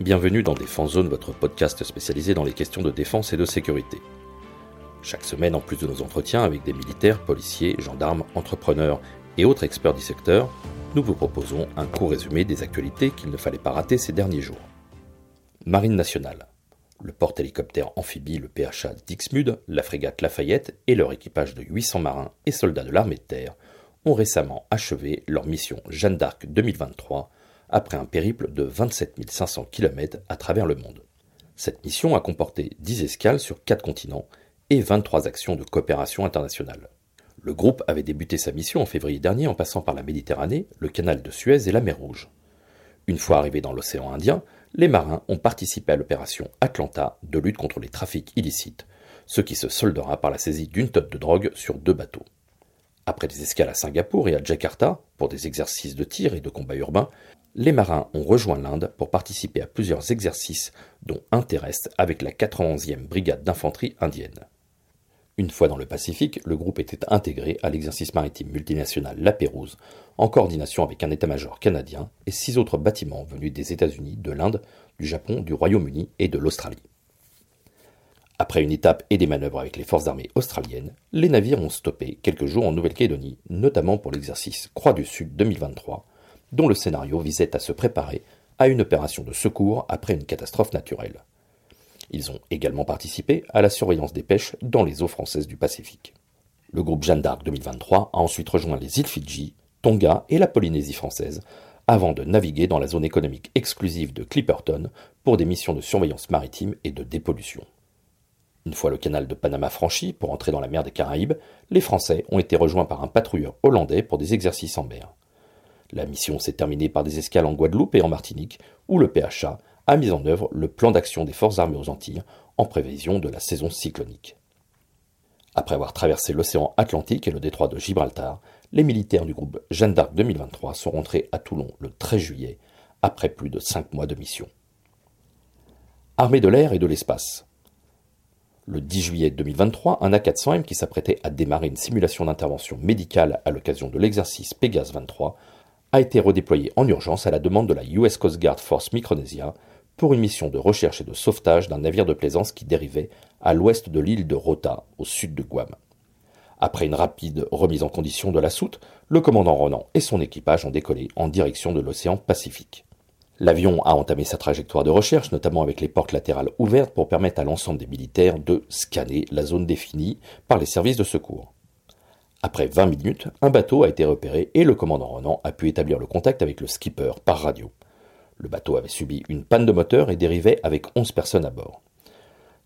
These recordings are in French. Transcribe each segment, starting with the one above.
Bienvenue dans Défense Zone, votre podcast spécialisé dans les questions de défense et de sécurité. Chaque semaine, en plus de nos entretiens avec des militaires, policiers, gendarmes, entrepreneurs et autres experts du secteur, nous vous proposons un court résumé des actualités qu'il ne fallait pas rater ces derniers jours. Marine nationale. Le porte-hélicoptère amphibie, le PHA Dixmude, la frégate Lafayette et leur équipage de 800 marins et soldats de l'armée de terre ont récemment achevé leur mission Jeanne d'Arc 2023 après un périple de 27 500 km à travers le monde. Cette mission a comporté 10 escales sur 4 continents et 23 actions de coopération internationale. Le groupe avait débuté sa mission en février dernier en passant par la Méditerranée, le canal de Suez et la mer Rouge. Une fois arrivés dans l'océan Indien, les marins ont participé à l'opération Atlanta de lutte contre les trafics illicites, ce qui se soldera par la saisie d'une tonne de drogue sur deux bateaux. Après des escales à Singapour et à Jakarta pour des exercices de tir et de combat urbain, les marins ont rejoint l'Inde pour participer à plusieurs exercices, dont un terrestre avec la 91e brigade d'infanterie indienne. Une fois dans le Pacifique, le groupe était intégré à l'exercice maritime multinational La Pérouse, en coordination avec un état-major canadien et six autres bâtiments venus des États-Unis, de l'Inde, du Japon, du Royaume-Uni et de l'Australie. Après une étape et des manœuvres avec les forces armées australiennes, les navires ont stoppé quelques jours en Nouvelle-Calédonie, notamment pour l'exercice Croix du Sud 2023, dont le scénario visait à se préparer à une opération de secours après une catastrophe naturelle. Ils ont également participé à la surveillance des pêches dans les eaux françaises du Pacifique. Le groupe Jeanne d'Arc 2023 a ensuite rejoint les îles Fidji, Tonga et la Polynésie française, avant de naviguer dans la zone économique exclusive de Clipperton pour des missions de surveillance maritime et de dépollution. Une fois le canal de Panama franchi pour entrer dans la mer des Caraïbes, les Français ont été rejoints par un patrouilleur hollandais pour des exercices en mer. La mission s'est terminée par des escales en Guadeloupe et en Martinique, où le PHA a mis en œuvre le plan d'action des forces armées aux Antilles en prévision de la saison cyclonique. Après avoir traversé l'océan Atlantique et le détroit de Gibraltar, les militaires du groupe Jeanne d'Arc 2023 sont rentrés à Toulon le 13 juillet, après plus de cinq mois de mission. Armée de l'air et de l'espace. Le 10 juillet 2023, un A400M qui s'apprêtait à démarrer une simulation d'intervention médicale à l'occasion de l'exercice Pégase 23 a été redéployé en urgence à la demande de la US Coast Guard Force Micronesia pour une mission de recherche et de sauvetage d'un navire de plaisance qui dérivait à l'ouest de l'île de Rota, au sud de Guam. Après une rapide remise en condition de la soute, le commandant Ronan et son équipage ont décollé en direction de l'océan Pacifique. L'avion a entamé sa trajectoire de recherche, notamment avec les portes latérales ouvertes pour permettre à l'ensemble des militaires de scanner la zone définie par les services de secours. Après 20 minutes, un bateau a été repéré et le commandant Renan a pu établir le contact avec le skipper par radio. Le bateau avait subi une panne de moteur et dérivait avec 11 personnes à bord.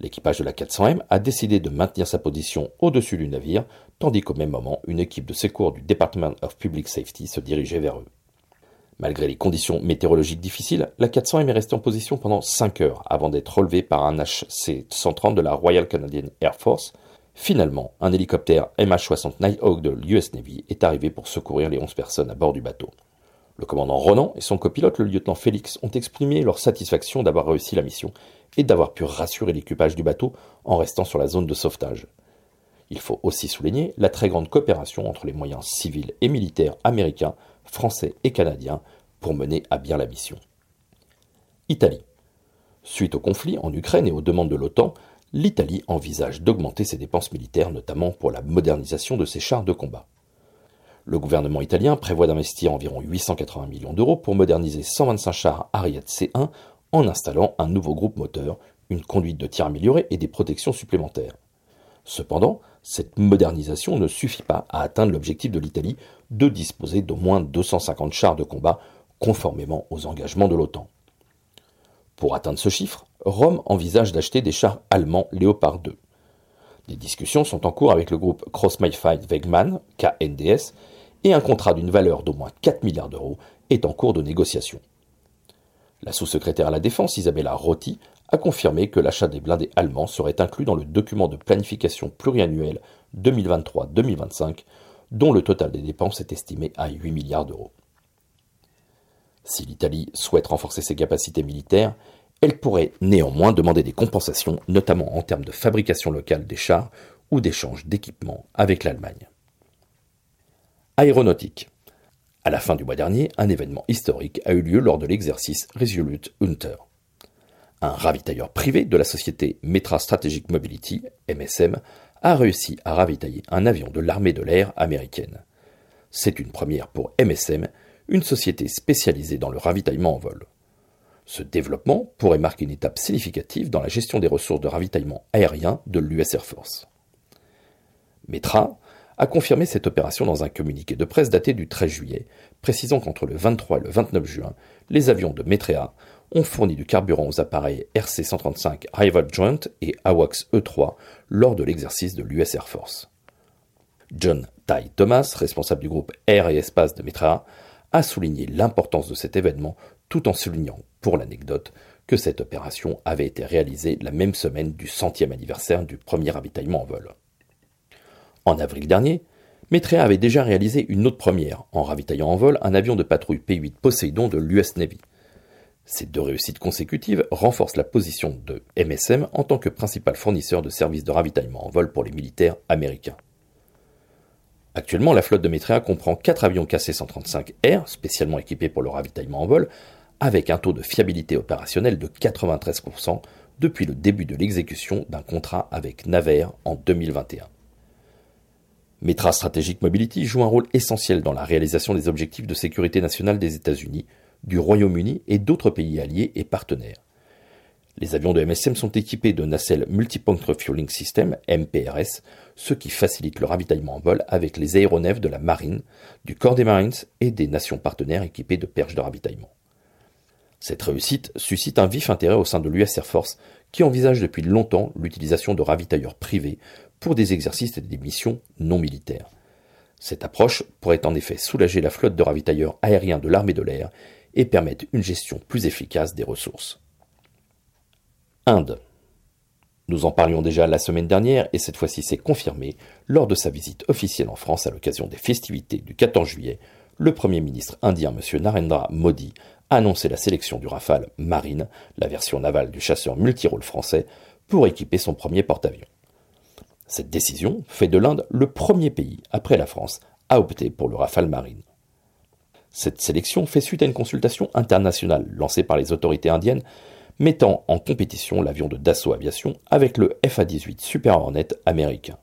L'équipage de la 400M a décidé de maintenir sa position au-dessus du navire, tandis qu'au même moment, une équipe de secours du Department of Public Safety se dirigeait vers eux. Malgré les conditions météorologiques difficiles, la 400M est restée en position pendant 5 heures avant d'être relevée par un HC-130 de la Royal Canadian Air Force Finalement, un hélicoptère MH-60 Nighthawk de l'US Navy est arrivé pour secourir les 11 personnes à bord du bateau. Le commandant Ronan et son copilote, le lieutenant Félix, ont exprimé leur satisfaction d'avoir réussi la mission et d'avoir pu rassurer l'équipage du bateau en restant sur la zone de sauvetage. Il faut aussi souligner la très grande coopération entre les moyens civils et militaires américains, français et canadiens pour mener à bien la mission. Italie. Suite au conflit en Ukraine et aux demandes de l'OTAN, l'Italie envisage d'augmenter ses dépenses militaires, notamment pour la modernisation de ses chars de combat. Le gouvernement italien prévoit d'investir environ 880 millions d'euros pour moderniser 125 chars Ariat C1 en installant un nouveau groupe moteur, une conduite de tir améliorée et des protections supplémentaires. Cependant, cette modernisation ne suffit pas à atteindre l'objectif de l'Italie de disposer d'au moins 250 chars de combat conformément aux engagements de l'OTAN. Pour atteindre ce chiffre, Rome envisage d'acheter des chars allemands Léopard 2. Des discussions sont en cours avec le groupe Cross-Mayfight Wegmann, KNDS, et un contrat d'une valeur d'au moins 4 milliards d'euros est en cours de négociation. La sous-secrétaire à la Défense, Isabella Rotti, a confirmé que l'achat des blindés allemands serait inclus dans le document de planification pluriannuel 2023-2025, dont le total des dépenses est estimé à 8 milliards d'euros. Si l'Italie souhaite renforcer ses capacités militaires, elle pourrait néanmoins demander des compensations, notamment en termes de fabrication locale des chars ou d'échange d'équipements avec l'Allemagne. Aéronautique. À la fin du mois dernier, un événement historique a eu lieu lors de l'exercice Resolute Hunter. Un ravitailleur privé de la société Metra Strategic Mobility, MSM, a réussi à ravitailler un avion de l'armée de l'air américaine. C'est une première pour MSM, une société spécialisée dans le ravitaillement en vol. Ce développement pourrait marquer une étape significative dans la gestion des ressources de ravitaillement aérien de l'US Air Force. Metra a confirmé cette opération dans un communiqué de presse daté du 13 juillet, précisant qu'entre le 23 et le 29 juin, les avions de Metrea ont fourni du carburant aux appareils RC-135 Rival Joint et AWACS E3 lors de l'exercice de l'US Air Force. John Ty Thomas, responsable du groupe Air et Espace de Metrea, a souligné l'importance de cet événement tout en soulignant, pour l'anecdote, que cette opération avait été réalisée la même semaine du centième anniversaire du premier ravitaillement en vol. En avril dernier, Metrea avait déjà réalisé une autre première en ravitaillant en vol un avion de patrouille P-8 Poseidon de l'US Navy. Ces deux réussites consécutives renforcent la position de MSM en tant que principal fournisseur de services de ravitaillement en vol pour les militaires américains. Actuellement, la flotte de Metrea comprend 4 avions KC-135R, spécialement équipés pour le ravitaillement en vol, avec un taux de fiabilité opérationnelle de 93% depuis le début de l'exécution d'un contrat avec Naver en 2021. Metra Strategic Mobility joue un rôle essentiel dans la réalisation des objectifs de sécurité nationale des États-Unis, du Royaume-Uni et d'autres pays alliés et partenaires. Les avions de MSM sont équipés de nacelles Multipoint Refueling System, MPRS, ce qui facilite le ravitaillement en vol avec les aéronefs de la marine, du corps des Marines et des nations partenaires équipées de perches de ravitaillement. Cette réussite suscite un vif intérêt au sein de l'US Air Force, qui envisage depuis longtemps l'utilisation de ravitailleurs privés pour des exercices et des missions non militaires. Cette approche pourrait en effet soulager la flotte de ravitailleurs aériens de l'armée de l'air et permettre une gestion plus efficace des ressources. Inde. Nous en parlions déjà la semaine dernière et cette fois-ci c'est confirmé lors de sa visite officielle en France à l'occasion des festivités du 14 juillet. Le Premier ministre indien M. Narendra Modi a annoncé la sélection du Rafale Marine, la version navale du chasseur multirôle français, pour équiper son premier porte-avions. Cette décision fait de l'Inde le premier pays, après la France, à opter pour le Rafale Marine. Cette sélection fait suite à une consultation internationale lancée par les autorités indiennes mettant en compétition l'avion de Dassault Aviation avec le FA-18 Super Hornet américain.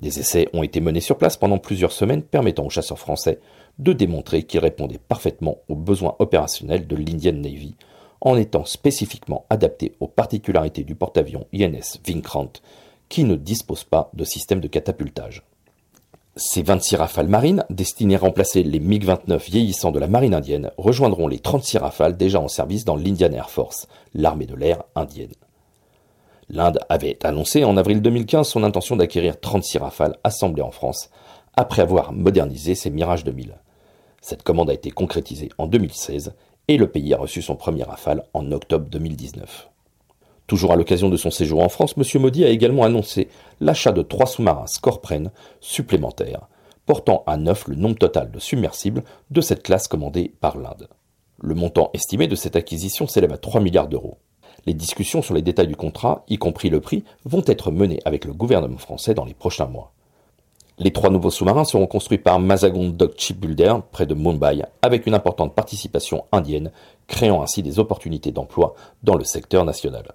Des essais ont été menés sur place pendant plusieurs semaines permettant aux chasseurs français de démontrer qu'ils répondaient parfaitement aux besoins opérationnels de l'Indian Navy en étant spécifiquement adaptés aux particularités du porte-avions INS Vinkrant qui ne dispose pas de système de catapultage. Ces 26 rafales marines, destinées à remplacer les MiG-29 vieillissants de la marine indienne, rejoindront les 36 rafales déjà en service dans l'Indian Air Force, l'armée de l'air indienne. L'Inde avait annoncé en avril 2015 son intention d'acquérir 36 rafales assemblées en France, après avoir modernisé ses Mirage 2000. Cette commande a été concrétisée en 2016 et le pays a reçu son premier rafale en octobre 2019. Toujours à l'occasion de son séjour en France, M. Modi a également annoncé l'achat de trois sous-marins Scorpren supplémentaires, portant à neuf le nombre total de submersibles de cette classe commandée par l'Inde. Le montant estimé de cette acquisition s'élève à 3 milliards d'euros. Les discussions sur les détails du contrat, y compris le prix, vont être menées avec le gouvernement français dans les prochains mois. Les trois nouveaux sous-marins seront construits par Mazagon Dock Shipbuilder, près de Mumbai, avec une importante participation indienne, créant ainsi des opportunités d'emploi dans le secteur national.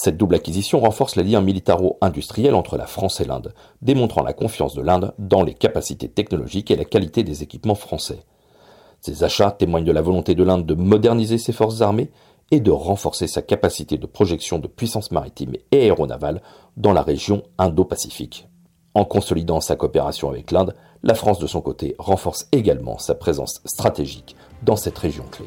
Cette double acquisition renforce les liens militaro-industriels entre la France et l'Inde, démontrant la confiance de l'Inde dans les capacités technologiques et la qualité des équipements français. Ces achats témoignent de la volonté de l'Inde de moderniser ses forces armées et de renforcer sa capacité de projection de puissance maritime et aéronavale dans la région Indo-Pacifique. En consolidant sa coopération avec l'Inde, la France de son côté renforce également sa présence stratégique dans cette région clé.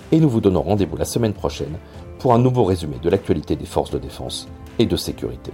et nous vous donnons rendez-vous la semaine prochaine pour un nouveau résumé de l'actualité des forces de défense et de sécurité.